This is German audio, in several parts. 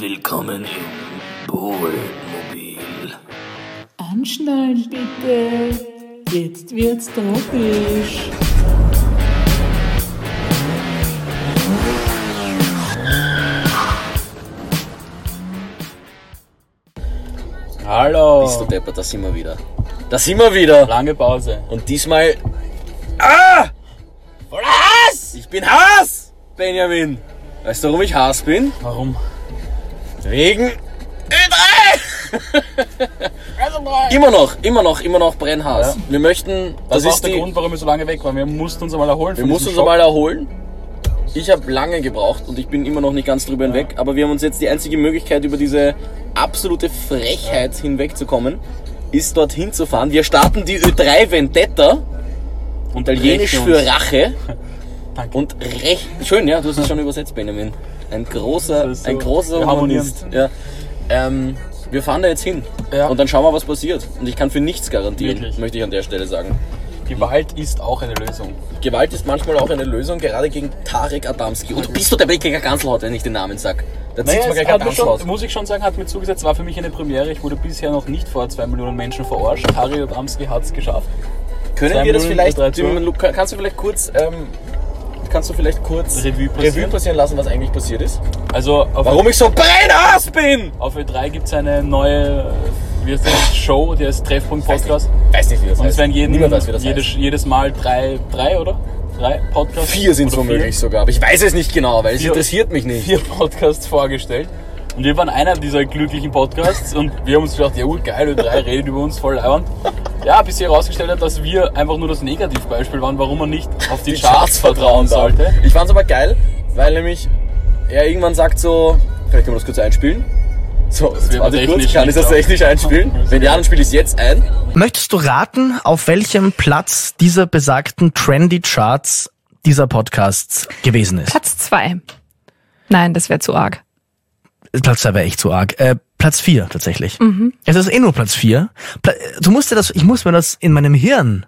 Willkommen im Bohlmobil. Anschnallen bitte. Jetzt wird's tropisch. Hallo. Bist du deppert, da sind wir wieder. Da sind wir wieder. Lange Pause. Und diesmal. Ah! Voll Hass! Ich bin Hass! Benjamin. Weißt du, warum ich Hass bin? Warum? Wegen Ö3! immer noch, immer noch, immer noch Brennhass. Ja. Wir möchten. Das, Das, ist der die, Grund, warum wir so lange weg waren. Wir mussten uns einmal erholen. Wir mussten uns einmal erholen. Ich habe lange gebraucht und ich bin immer noch nicht ganz drüber hinweg, aber wir haben uns jetzt die einzige Möglichkeit, über diese absolute Frechheit hinwegzukommen, ist dorthin zu fahren. Wir starten die Ö3 Vendetta, Und italienisch für. Rache. Danke. Und recht schön, ja, du hast es schon übersetzt, Benjamin. Ein großer, so- ein großer wir Humanist. Ja. Ähm, wir fahren da jetzt hin Ja. und dann schauen wir, was passiert. Und ich kann für nichts garantieren, Wirklich. möchte ich an der Stelle sagen. Gewalt ist auch eine Lösung. Gewalt ist manchmal auch eine Lösung, gerade gegen Tarek Adamski. Und du bist doch der Blicker Ganzelhaut, wenn ich den Namen sag. Da zieht's mir gleich hat schon, muss ich schon sagen, hat mir zugesetzt, war für mich eine Premiere. Ich wurde bisher noch nicht vor zwei Millionen Menschen verarscht. Harry und Amski hat es geschafft. Können zwei wir das Minuten, vielleicht, Luca, kannst du vielleicht kurz, ähm, kannst du vielleicht kurz Revue passieren? Revue passieren lassen, was eigentlich passiert ist? Also Warum ich so brennhaß bin! auf Ö3 gibt es eine neue wie heißt das, Show, die heißt Treffpunkt Podcast. Weiß nicht, wie das Und es heißt. werden jeden, Niemand weiß, wie das jedes, heißt. jedes Mal drei, drei oder? Drei Podcasts? Vier sind es womöglich sogar, aber ich weiß es nicht genau, weil es interessiert mich nicht. vier Podcasts vorgestellt. Und wir waren einer dieser glücklichen Podcasts und wir haben uns gedacht, ja gut, geil, und drei redet über uns voll leibend. Ja, bis sich herausgestellt hat, dass wir einfach nur das Negativbeispiel waren, warum man nicht auf die, Charts, vertrauen darf. sollte. Ich fand's aber geil, weil nämlich er irgendwann sagt so, vielleicht können wir das kurz einspielen. So, wird warte kurz, kann ich das nicht technisch einspielen? Wenn ja, dann spiele ich es jetzt ein. Möchtest du raten, auf welchem Platz dieser besagten Trendy Charts dieser Podcasts gewesen ist? Platz zwei. Nein, das wäre zu arg. Platz 2 wäre echt zu arg. Äh, Platz 4 tatsächlich. Es ist eh nur Platz 4. Pla du musst dir das, ich muss mir das in meinem Hirn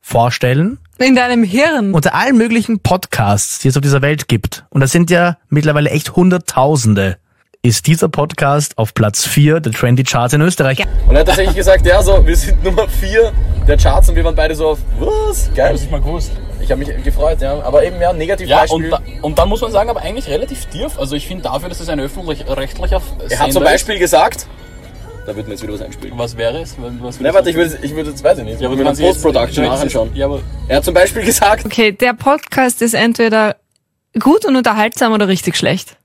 vorstellen. In deinem Hirn. Unter allen möglichen Podcasts, die es auf dieser Welt gibt, und das sind ja mittlerweile echt Hunderttausende, ist dieser Podcast auf Platz 4 der Trendy Charts in Österreich. Und er hat tatsächlich gesagt, ja, so, wir sind Nummer 4 der Charts und wir waren beide so auf, was? Geil. Das ist mal gewusst. Ich habe mich gefreut, ja. Aber eben, ja, Ja, und, Negativbeispiel. da, und dann muss man sagen, aber eigentlich relativ tief. Also ich finde dafür, dass es ein öffentlich-rechtlicher er hat zum Sender Beispiel gesagt, da wird mir jetzt wieder was einspielen. ist. Was wäre es? Was Ne, warte, ich würde, ich würde, jetzt weiß ich nicht. ja, aber ich du würde Post-Production du nachher hättest schauen. jetzt- Ja, aber Er hat zum Beispiel gesagt, Okay, der Podcast ist entweder gut und unterhaltsam oder richtig schlecht.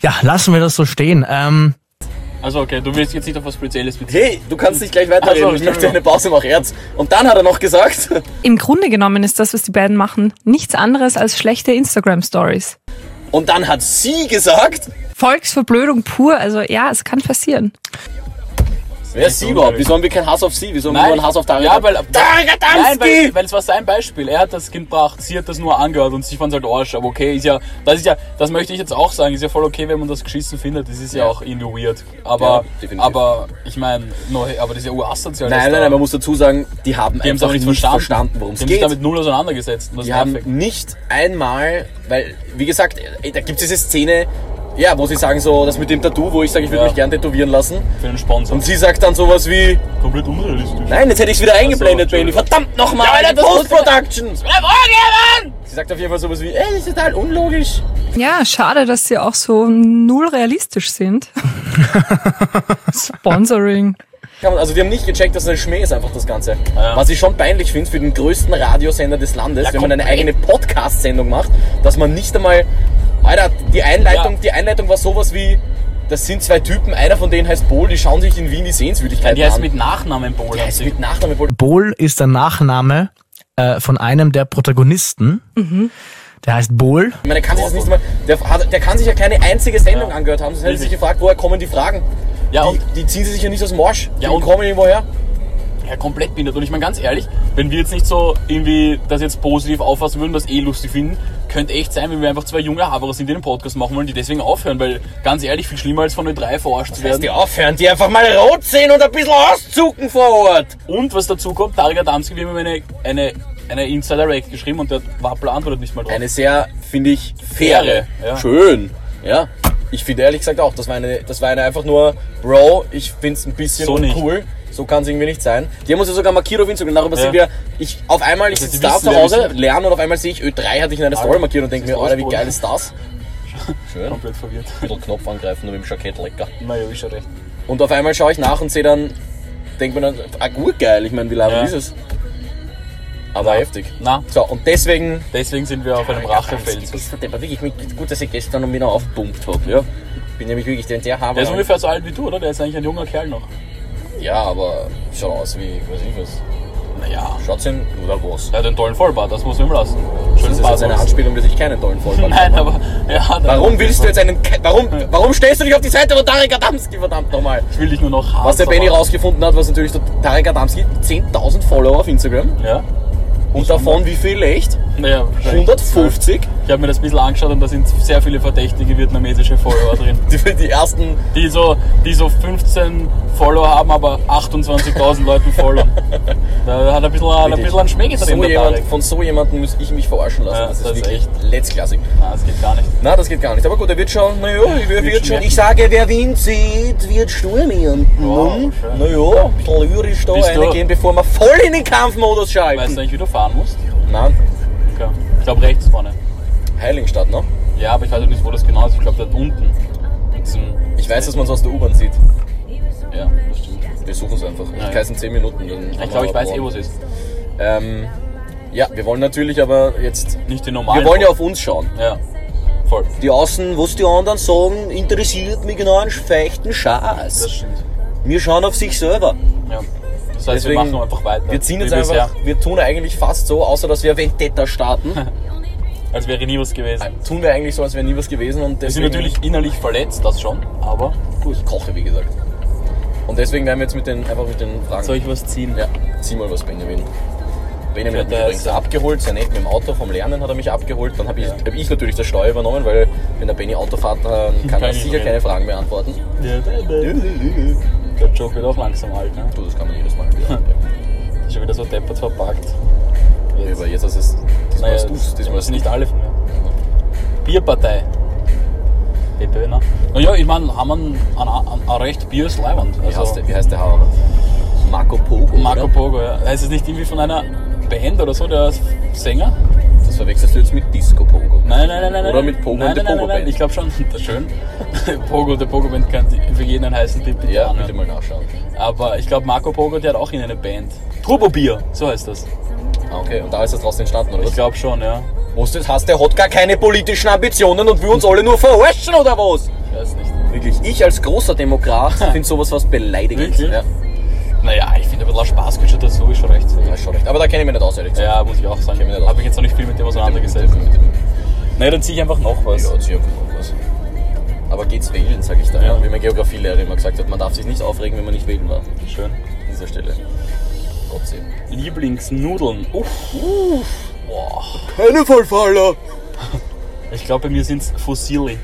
Ja, lassen wir das so stehen. Ähm, Also okay, du willst jetzt nicht auf was Spezielles beziehen. hey, du kannst nicht gleich weiterreden, Ach so, ich möchte eine Pause machen, Erz. Und dann hat er noch gesagt, Im Grunde genommen ist das, was die beiden machen, nichts anderes als schlechte Instagram-Stories. und dann hat sie gesagt, Volksverblödung pur, also ja, es kann passieren. Wer ist sie überhaupt? Wieso haben wir keinen Hass auf sie? Wieso haben wir nur einen Hass auf Tarek? Ja, weil, nein, weil, weil es war sein Beispiel. Er hat das Kind gebracht, sie hat das nur angehört und sie fand halt Arsch. Aber okay, ist ja, das ist ja, das möchte ich jetzt auch sagen, ist ja voll okay, wenn man das geschissen findet. Das ist ja, Ja. auch irgendwie weird. Aber, Ja, aber ich meine, no, aber das ist ja urasozial. Nein, nein, da- nein, man muss dazu sagen, die haben die es einfach nicht verstanden, verstanden, worum es Die haben sich geht. damit null auseinandergesetzt. Die haben nicht einmal, weil, wie gesagt, da gibt es diese Szene, ja, wo sie sagen so, das mit dem Tattoo, wo ich sage, ich würde Ja. mich gern tätowieren lassen. Für den Sponsor. Und sie sagt dann sowas wie, komplett unrealistisch. nein, jetzt hätte ich es wieder eingeblendet, Benny. Entschuldigung. Verdammt nochmal, Ja, Alter, das Post-Productions. Sie sagt auf jeden Fall sowas wie, ey, das ist total unlogisch. Ja, schade, dass sie auch so null realistisch sind. Sponsoring. Also die haben nicht gecheckt, dass es ein Schmäh ist einfach das Ganze. Ja. Was ich schon peinlich finde für den größten Radiosender des Landes, Ja, wenn man eine eigene Podcast-Sendung macht, dass man nicht einmal... Alter, die Einleitung, Ja. die Einleitung war sowas wie, das sind zwei Typen, einer von denen heißt Bohl, die schauen sich in Wien die Sehenswürdigkeiten Die heißt an. mit Nachnamen. Die haben heißt sie- mit Nachname Bohl. Bohl ist der Nachname äh, von einem der Protagonisten. Der heißt Bohl. Ich meine, der kann sich das nicht mal, der, hat, der kann sich ja keine einzige Sendung Ja. angehört haben, sonst hätte er sich gefragt, woher kommen die Fragen? Ja, die, und- die ziehen sie sich ja nicht aus dem Marsch. Ja, die und- kommen irgendwo her. Ja, komplett behindert. Und ich meine ganz ehrlich, wenn wir jetzt nicht so irgendwie das jetzt positiv auffassen würden, das eh lustig finden, könnte echt sein, wenn wir einfach zwei junge Haberer sind, die den Podcast machen wollen, die deswegen aufhören. Weil ganz ehrlich, viel schlimmer als von den drei verarscht zu werden. die aufhören, die einfach mal rot sehen und ein bisschen auszucken vor Ort. Und was dazu kommt, Tarek Adamski, wir haben eine, eine, eine Insider-Rack geschrieben und der Wappler antwortet nicht mal drauf. Eine sehr, finde ich, faire. Faire, ja. Schön. Ja. Ich finde ehrlich gesagt auch, das war eine, das war eine einfach nur, Bro, ich find's ein bisschen So cool. So kann es irgendwie nicht sein. Die haben uns ja sogar markiert auf Instagram. Darüber Ja. sind wir, ich, auf einmal, ich Also, sitze da zu Hause, lerne und auf einmal sehe ich, Ö3 hatte ich in einer Story markiert und denke mir, Alter, wie geil ist das? Schön. Komplett verwirrt. Ein bisschen Knopf angreifen, nur mit dem Jackett lecker. Naja, ist schon recht. Und auf einmal schaue ich nach und sehe dann, denke mir dann, ah gut geil, ich meine, wie lange Ja. ist es? Aber heftig. Na, So, und deswegen deswegen sind wir auf einem Rachefeld. Bist wirklich mit, gut, dass ich gestern noch wieder aufpumpt habe, ja. Bin nämlich wirklich der, der Haber. Der ist ungefähr so alt wie du, oder? Der ist eigentlich ein junger Kerl noch. Ja, aber schaut aus wie, weiß ich was. Naja. Schaut's hin oder was? Er hat einen tollen Vollbart, das muss man ihm lassen. Das Schönen ist jetzt eine. Anspielung, dass ich keinen tollen Vollbart Nein, habe. aber. Ja, Warum willst du jetzt einen. Warum, warum stellst du dich auf die Seite von Tarek Adamski, verdammt nochmal? Ich will dich nur noch haben. Was der Benny rausgefunden hat, was natürlich der Tarek Adamski 10.000 Follower auf Instagram. Ja? Und davon wie viel echt? Naja, wahrscheinlich 150. Ich habe mir das ein bisschen angeschaut und da sind sehr viele verdächtige vietnamesische Follower drin. Die, die ersten. Die so, die so 15 Follower haben, aber 28.000 Leuten folgen. Da hat er ein bisschen, hat ein bisschen einen Schmäh so jemand, von so jemandem muss ich mich verarschen lassen. Ja, das ist das ist wirklich echt- letztklassig. Nein, das geht gar nicht. Na, das geht gar nicht. Aber gut, er wird schon, naja, er wird, schon. merken. Ich sage, wer Wind sieht, wird Sturm ernten. Wow, naja, ein bisschen lyrisch da Bist reingehen, bevor wir voll in den Kampfmodus schalten. Weißt du eigentlich, wie du fahren musst? Nein, Okay. Ich glaube rechts vorne. Heiligenstadt, ne? Ja, aber ich weiß auch nicht, wo das genau ist. Ich glaube, da unten. Ich weiß, dass man es aus der U-Bahn sieht. ja, das stimmt. Wir suchen es einfach. Ich Ja. in 10 Minuten. Ich glaube, ich weiß eh, wo es ist. Ähm, ja, wir wollen natürlich aber jetzt. Nicht die normalen. Wir wollen ja auf uns schauen. Ja, voll. Die Außen, was die anderen sagen, interessiert mich genau einen feuchten Das Scheiß. stimmt. Wir schauen auf sich selber. Ja. Das heißt, Deswegen, wir machen einfach weiter. Wir ziehen jetzt einfach, wir tun eigentlich fast so, außer dass wir Vendetta starten, Als wäre nie was gewesen. tun wir eigentlich so, als wäre nie was gewesen und Wir sind natürlich innerlich verletzt, das schon, aber gut. ich koche, wie gesagt. Und deswegen werden wir jetzt mit den, einfach mit den Fragen. Soll ich was ziehen? Ja, zieh mal was, Benjamin. Benjamin hat mich übrigens abgeholt, sein Nett mit dem Auto vom Lernen hat er mich abgeholt. Dann habe ich, hab ich natürlich das Steuer übernommen, weil wenn der Benny Auto fährt, dann kann er Kann ich sicher keine Fragen beantworten. Ja, Der Joke wird auch langsam alt, ne? Du, das kann man jedes Mal wieder anbringen. Ist schon wieder so deppert verpackt. Ja, aber jetzt hast du es, diesmal hast du es, diesmal das sind du nicht alle von mir. Bierpartei. BPW, ne? Naja, ich meine, haben wir ein, ein, ein, recht Bier ist leibend. Wie heißt Also, der, wie heißt der Hauer? Marco Pogo. Marco oder? Pogo, ja. Heißt es nicht irgendwie von einer Band oder so, der Sänger? Das verwechselst du jetzt mit Disco Pogo. Nein, nein, nein, nein. Oder mit Pogo nein, und der nein, Pogo nein, Band. Ich glaube schon, das ist schön. Pogo, der Pogo Band kann für jeden einen heißen Tipp bitte Ja, bitte mal nachschauen. Aber ich glaube, Marco Pogo, der hat auch in eine Band. Turbo Bier, so heißt das. Okay. Und da ist das draußen entstanden, oder Ich glaube schon, ja. Was das heißt, der hat gar keine politischen Ambitionen und will uns alle nur verarschen, oder was? Ich weiß nicht. Wirklich, ich als großer Demokrat finde sowas was beleidigend. Wirklich? Ja, Naja, ich finde ein bisschen Spaß gehört schon dazu, ist schon recht. ja, schon recht. Aber da kenne ich mich nicht aus, ehrlich gesagt. Ja, muss ich auch sagen. kenn mich nicht aus. Habe ich jetzt noch nicht viel mit dem auseinandergesetzt. Mit dem- Na, dann ziehe ich einfach noch was. Ja, zieh einfach noch was. Aber geht's wählen, sag ich da. Ja. Wie mein Geografielehrer immer gesagt hat, man darf sich nicht aufregen, wenn man nicht wählen war. Schön. An dieser Stelle. Dank. Lieblingsnudeln. Uff. Boah. Keine Vollfaller! Ich glaube, bei mir sind es Fossili.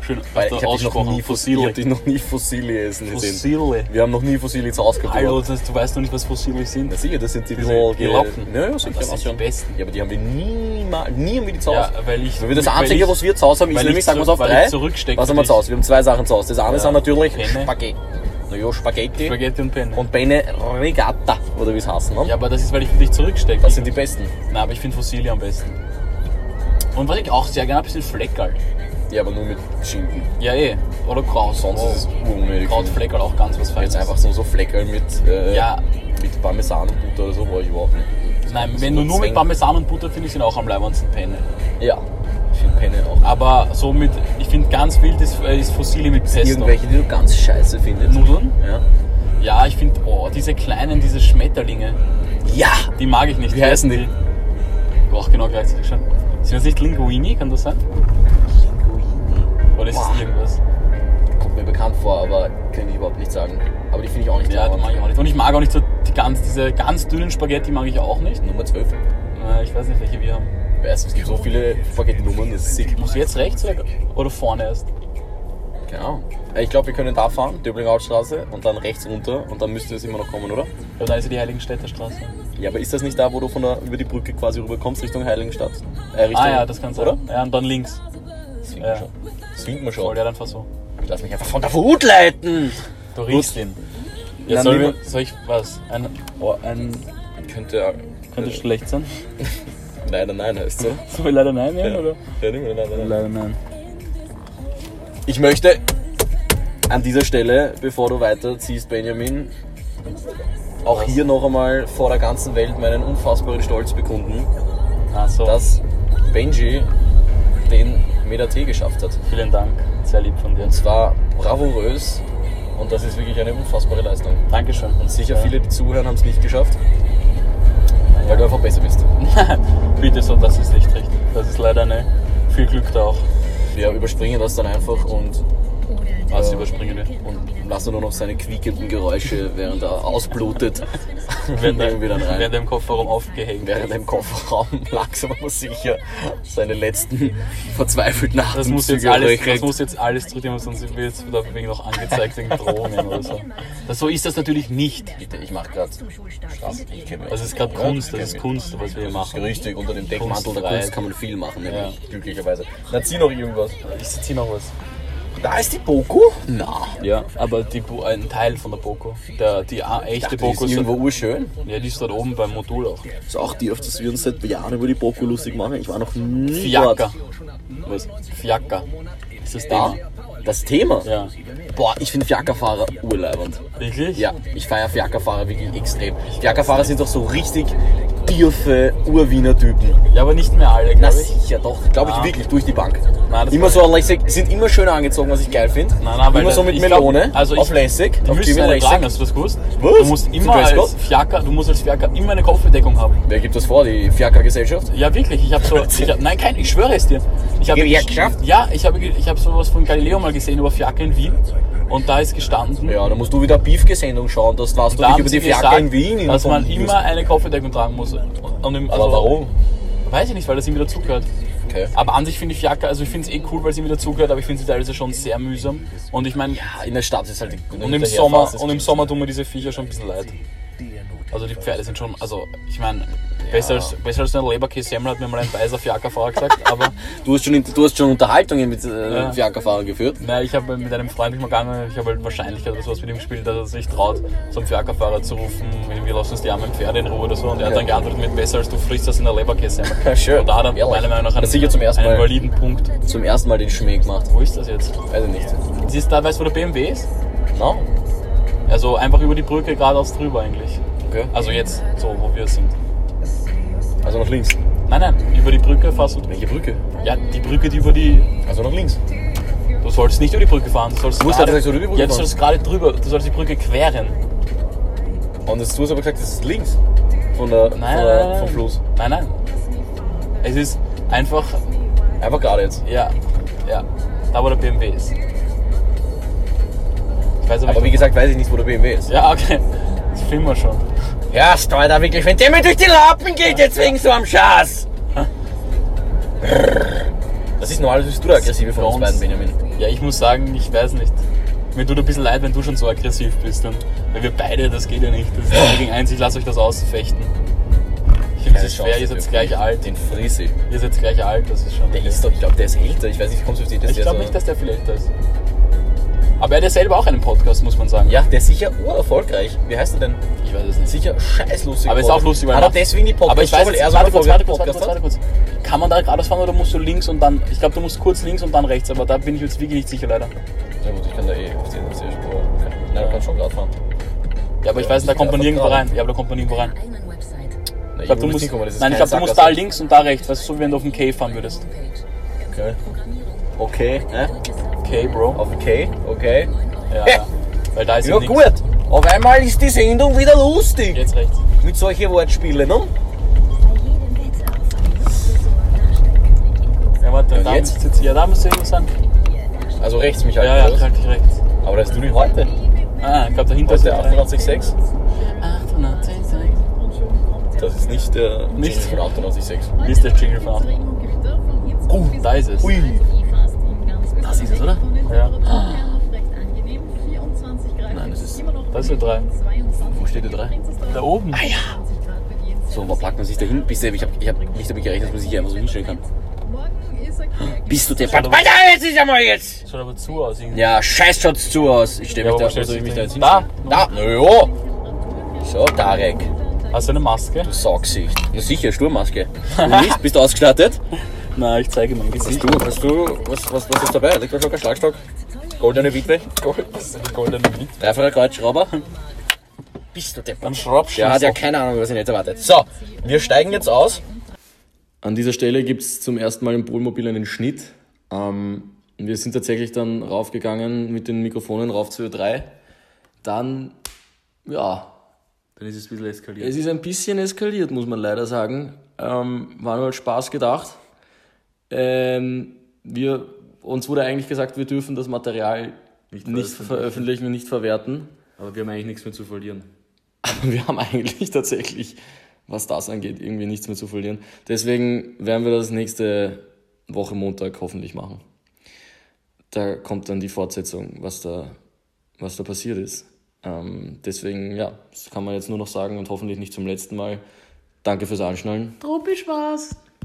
Schön Weil ich habe dich, noch nie Fossili. Ich hab dich noch nie Fossili essen gesehen. Fossili. Wir haben noch nie Fossili zu Hause gehabt. Hallo, das, du weißt noch nicht, was Fossili sind. Na sicher, das sind die Diese Gelappen. Ja, ja, sicher. Das sind die besten. Ja, aber die haben wir niemals, nie haben wir die zu Ja, Hause. weil ich. Weil wir das weil Einzige, ich- was wir zu Hause haben, ist nämlich, ich sagen wir es auf drei. Was haben wir zu. Hause? Wir haben zwei Sachen zu Hause. Das eine Ja. sind natürlich. Spaghetti. Naja, Spaghetti. Spaghetti und Penne. Und Bene Regatta, oder wie es heißt. Ne? ja, aber das ist, weil ich für dich zurückstecke. Das sind die besten. Nein, aber ich finde Fossili am besten. Und was ich auch sehr gerne habe, ist ein Fleckerl. Ja, aber nur mit Schinken. Ja, eh. Oder Kraut. Sonst Oh. ist es unnötig. Krautfleckerl auch ganz was Feines. Jetzt einfach so, so Fleckerl mit, äh, Ja. mit Parmesan und Butter oder so, brauche ich überhaupt nicht. Nein, wenn du nur mit Parmesan und Butter finde ich sind auch am leibendsten Penne. Ja, finde Penne auch. Aber so mit, ich finde ganz wild ist, äh, ist Fossili mit Pesto. Irgendwelche, die du ganz scheiße findest. Nudeln? Ja. Ja, ich finde, oh, diese kleinen, diese Schmetterlinge, Ja! die mag ich nicht. Wie heißen die? Ach, genau, gleichzeitig schon. Sind das nicht Linguini, kann das sein? Oder ist Boah. es irgendwas? Kommt mir bekannt vor, aber kann ich überhaupt nicht sagen. Aber die finde ich auch nicht Ja, die mag ich auch nicht. Und ich mag auch nicht so die ganz, diese ganz dünnen Spaghetti mag ich auch nicht. Nummer 12. Äh, Ich weiß nicht, welche wir haben. Weißt du, es gibt so viele Spaghetti-Nummern, das ist sick. Muss jetzt rechts oder, oder vorne erst? Ahnung. Ich glaube, wir können da fahren, Döblinghausstraße, und dann rechts runter, und dann müsste es immer noch kommen, oder? Ja, da ist ja die Heiligenstädter Straße. Ja, aber ist das nicht da, wo du von der, über die Brücke quasi rüber kommst, Richtung Heiligenstadt? Äh, Richtung, Ah ja, das kann sein. Oder? Ja, und dann links. das finden Ja. wir schon. Das wir Voll, schon. ja, dann versuch. Ich lass mich einfach von der Wut leiten. Du riechst ihn. Ja, soll, soll ich was? Ein, oh, ein Könnte, könnte schlecht sein? leider nein heißt so. Soll ich leider nein nehmen, oder? Ja, mal, nein. Leider nein. Ich möchte an dieser Stelle, bevor du weiterziehst, Benjamin, auch hier noch einmal vor der ganzen Welt meinen unfassbaren Stolz bekunden, so, dass Benji den Meter T geschafft hat. vielen Dank. Sehr lieb von dir. Und zwar bravourös und das ist wirklich eine unfassbare Leistung. Dankeschön. Und sicher Ja. viele, die zuhören, haben es nicht geschafft, weil du einfach besser bist. Bitte so, das ist nicht richtig. Das ist leider eine. Viel Glück da auch. Wir überspringen das dann einfach und, Überspringen wir? und lassen nur noch seine quiekenden Geräusche, während er ausblutet, Werden nehmen wir dann rein. Werden im Kofferraum aufgehängt. während er im Kofferraum langsam aber sicher seine letzten verzweifelten Das muss, jetzt alles, das muss jetzt alles zurücknehmen, sonst wird es wegen noch angezeigt wegen Drohungen oder so. Das, so ist das natürlich nicht. Bitte, ich mach grad Straße. Ich kenn mich. Das ist gerade Kunst, das ist. Kunst, was wir hier machen. richtig, unter dem Deckmantel der. Kunst kann man viel machen, Ja. glücklicherweise. Na, zieh noch irgendwas. Ich zieh noch was. Da ist die Boko? Na. Ja, aber die, Bo- ein Teil von der Boko. Der, die a- echte Die Boko ist ist, irgendwo urschön. ja, die ist dort oben beim Modul auch. ist auch die, auf das wir uns seit Jahren über die Boko lustig machen. Ich war noch nie Fiaker. dort. Was? Fiaker ist das Da? Thema. Das Thema? Ja. Boah, ich finde Fiakerfahrer urleibend. Wirklich? Ja, ich feiere Fiakerfahrer wirklich extrem. Fiakerfahrer sind doch so richtig tiefe Urwiener Typen. Ja, aber nicht mehr alle, Na glaube ich. sicher, doch. Glaube ich Ah. wirklich, durch die Bank. Nein, das immer so lässig, sind immer schön angezogen, was ich geil finde. Nein, nein, weil immer so mit ich glaub, Melone, also auf ich- lässig, Die auf müssen Jimmy eine lässig. tragen, hast du das gewusst? Was? Du musst immer als? Fiaker, du musst als Fiaker immer eine Kopfbedeckung haben. Wer gibt das vor, die Fiaker-Gesellschaft? Ja, wirklich. Ich habe so. Ich hab, nein, kein, ich schwöre es dir. Ich habe Gewerkschaft? Ja, ich habe ich hab sowas von Galileo mal gesehen über Fiaker in Wien. Und da ist gestanden, Ja, da musst du wieder Beefke-Sendung schauen, dass was du dich über die gesagt, in Wien dass man immer eine Kopfbedeckung tragen muss. Und im, Aber warum? Weiß ich nicht, weil das ihm wieder zugehört. Okay. Aber an sich finde ich Fiaker, also ich finde es eh cool, weil es ihm wieder zugehört, aber ich finde sie teilweise schon sehr mühsam. Und ich meine, Ja, in der Stadt ist halt und im Sommer, und im Sommer tun mir diese Viecher schon ein bisschen leid. Also die Pferde sind schon, also ich meine, besser, als, besser als eine Leberkäse-Semmel hat mir mal ein weißer Fiakerfahrer gesagt, aber Du hast schon, du hast schon Unterhaltungen mit äh, Ja. Fiakerfahrern geführt. Nein, ich habe mit einem Freund mich mal gegangen, ich habe halt Wahrscheinlichkeit oder sowas mit ihm gespielt, dass er sich traut, zum Fiakerfahrer zu rufen, wir lassen uns die armen Pferde in Ruhe oder so. Und er hat dann geantwortet mit besser als du frisst das in der Leberkäse. Ja, schön. Und da hat er meiner Meinung nach einen, sicher zum ersten einen Mal. validen Punkt. Zum ersten Mal den Schmäh gemacht. Wo ist das jetzt? Weiß ich nicht. Siehst du da, weißt du, wo der BMW ist? No? Also einfach über die Brücke geradeaus drüber eigentlich. Okay. Also jetzt, so wo wir sind. Also nach links. Nein, nein, über die Brücke fährst du. Welche Brücke? Ja, die Brücke, die über die. Also nach links. Du sollst nicht über die Brücke fahren, du sollst Du musst gerade, halt über die Brücke ja, du sollst gerade drüber, du sollst die Brücke queren. Und jetzt, du hast aber gesagt, das ist links. Von der, Nein, von der, nein, vom Fluss. Nein, nein. Es ist einfach, Einfach gerade jetzt. ja, ja, da wo der BMW ist. Ich weiß Aber nicht, wie gesagt, weiß ich nicht, wo der BMW ist. Ja, okay. Das filmen wir schon. Ja, steuer da wirklich, wenn der mir durch die Lappen geht, jetzt wegen so am Schaß. Das ist normal, bist du der Aggressive von uns Bei uns. beiden, Benjamin. Ja, ich muss sagen, ich weiß nicht. Mir tut ein bisschen leid, wenn du schon so aggressiv bist. Und, weil wir beide, das geht ja nicht. Das ist zwei gegen eins, ich lasse euch das ausfechten. Ich finde, es ist schwer, ihr seid gleich alt. Den Frissi. Ihr seid gleich alt, das ist schon. Der ist doch, ich glaube, der ist älter. Ich weiß nicht, kommst du auf die, dass ich glaube so- nicht, dass der viel älter ist. Aber er hat ja selber auch einen Podcast, muss man sagen. Ja, der ist sicher urerfolgreich. Wie heißt er denn? Ich weiß es nicht. Sicher scheißlustig. Aber ist auch lustig, weil Hat er deswegen die Podcast Aber ich weiß weil er so warte kurz, warte kurz, warte kurz, warte kurz. Kann man da geradeaus fahren oder musst du links und dann, ich glaube, du musst kurz links und dann rechts, aber da bin ich jetzt wirklich nicht sicher leider. Ja gut, ich kann da eh auf die auf die Spur. Okay. Nein, du kannst schon gerade fahren. Ja, aber ich weiß, da kommt man nirgendwo rein. Ja, aber da kommt man nirgendwo rein. Nein, Ich glaube, du musst, hinkommen, das ist nein, ich glaube, du musst da links und da rechts, weißt du, so wie wenn du auf dem K fahren würdest. Okay. Okay, ne? K, Bro. Auf K, okay. Ja, ja. Weil da ist Ja nichts. gut, auf einmal ist die Sendung wieder lustig. Jetzt rechts. Mit solchen Wortspielen, ne? Ja, warte, Ja, da jetzt? jetzt, ja, da musst du irgendwas sagen. Also rechts mich halt. Ja, ja, halt dich rechts. Aber das ist du nicht heute. Ah, ich glaube, dahinter ist der der 886. 886. Das ist nicht der Nicht? Jingle von 886. Wie ist der Jingle von Oh, da ist es. Ui. Das ist es, oder? Ja. Nein, das ist. Da ist der 3. Wo steht der 3? Da oben. Ah ja. So, wo packt man sich da hin? Bis ich habe ich hab nicht damit gerechnet, dass man sich hier einfach so hinstellen kann. Bist du deppert? Alter, jetzt ist ja mal jetzt! Schaut aber zu aus irgendwie. Ja, scheiß schaut's zu aus. Ich stelle Ja, mich wo da, du soll ich mich da jetzt hinstellen? Da! Na ja! So, Tarek. Hast du eine Maske? Saugsicht. Na sicher, Sturmmaske. Du nicht? Bist du ausgestattet? Nein, ich zeige mein Gesicht. Du, hast du, was, was, was ist dabei? Elektroschocker, Schlagstock, goldene Witwe, Goldene Wind. dreifacher Kreuzschrauber. Bist du deppert? Ein Schraubschlüssel. Der hat ja keine Ahnung, was ihn jetzt erwartet. So, wir steigen jetzt aus. An dieser Stelle gibt es zum ersten Mal im Polmobil einen Schnitt. Ähm, wir sind tatsächlich dann raufgegangen mit den Mikrofonen rauf zu Ö3. Dann, ja, Dann ist es ein bisschen eskaliert. es ist ein bisschen eskaliert, muss man leider sagen. Ähm, war nur als Spaß gedacht. Ähm, wir, uns wurde eigentlich gesagt, wir dürfen das Material nicht, veröffentlichen. veröffentlichen und nicht verwerten. Aber wir haben eigentlich nichts mehr zu verlieren. Aber wir haben eigentlich tatsächlich, was das angeht, irgendwie nichts mehr zu verlieren. Deswegen werden wir das nächste Woche Montag hoffentlich machen. Da kommt dann die Fortsetzung, was da, was da passiert ist. Ähm, deswegen, ja, das kann man jetzt nur noch sagen und hoffentlich nicht zum letzten Mal. Danke fürs Anschnallen. Tropisch war's.